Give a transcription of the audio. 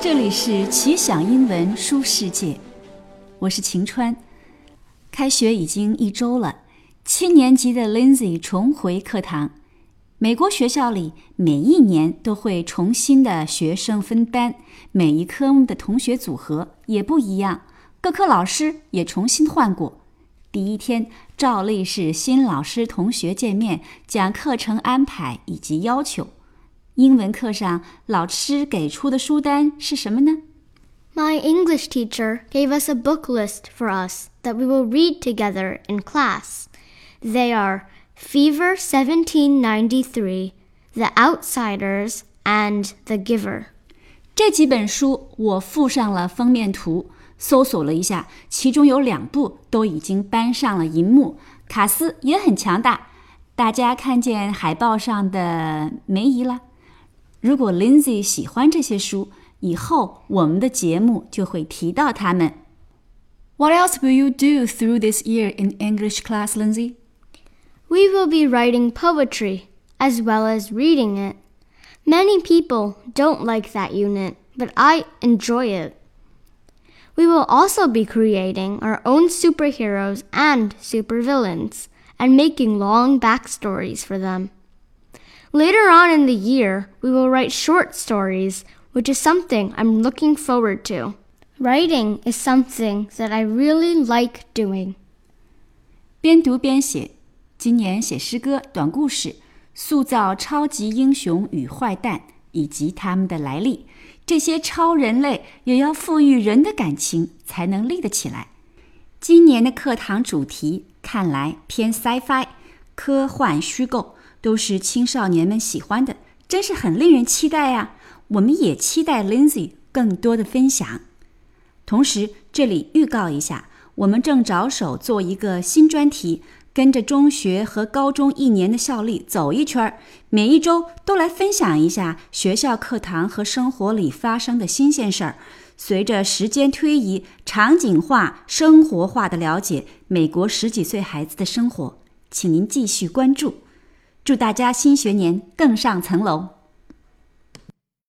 这里是奇想英文书世界，我是晴川。开学已经一周了，七年级的 Lindsay 重回课堂。美国学校里每一年都会重新的学生分班，每一科目的同学组合也不一样，各科老师也重新换过。第一天照例是新老师同学见面，讲课程安排以及要求。英文课上，老师给出的书单是什么呢？My English teacher gave us a book list for us that we will read together in class. They are Fever 1793, The Outsiders, and The Giver. 这几本书我附上了封面图，搜索了一下，其中有两部都已经搬上了荧幕。卡斯也很强大，大家看见海报上的梅姨了。 如果 Lindsay 喜欢这些书，以后我们的节目就会提到它们。What else will you do through this year in English class, Lindsay? We will be writing poetry as well as reading it. Many people don't like that unit, but I enjoy it. We will also be creating our own superheroes and supervillains and making long backstories for them. Later on in the year, we will write short stories, which is something I'm looking forward to. Writing is something that I really like doing. 边读边写，今年写诗歌、短故事，塑造超级英雄与坏蛋以及他们的来历。这些超人类也要赋予人的感情，才能立得起来。今年的课堂主题看来偏 sci-fi，科幻虚构。 都是青少年们喜欢的，真是很令人期待呀！我们也期待 Lindsay 更多的分享。同时，这里预告一下，我们正着手做一个新专题，跟着中学和高中一年的校历走一圈儿，每一周都来分享一下学校课堂和生活里发生的新鲜事儿。随着时间推移，场景化、生活化的了解美国十几岁孩子的生活，请您继续关注。祝大家新学年更上层楼！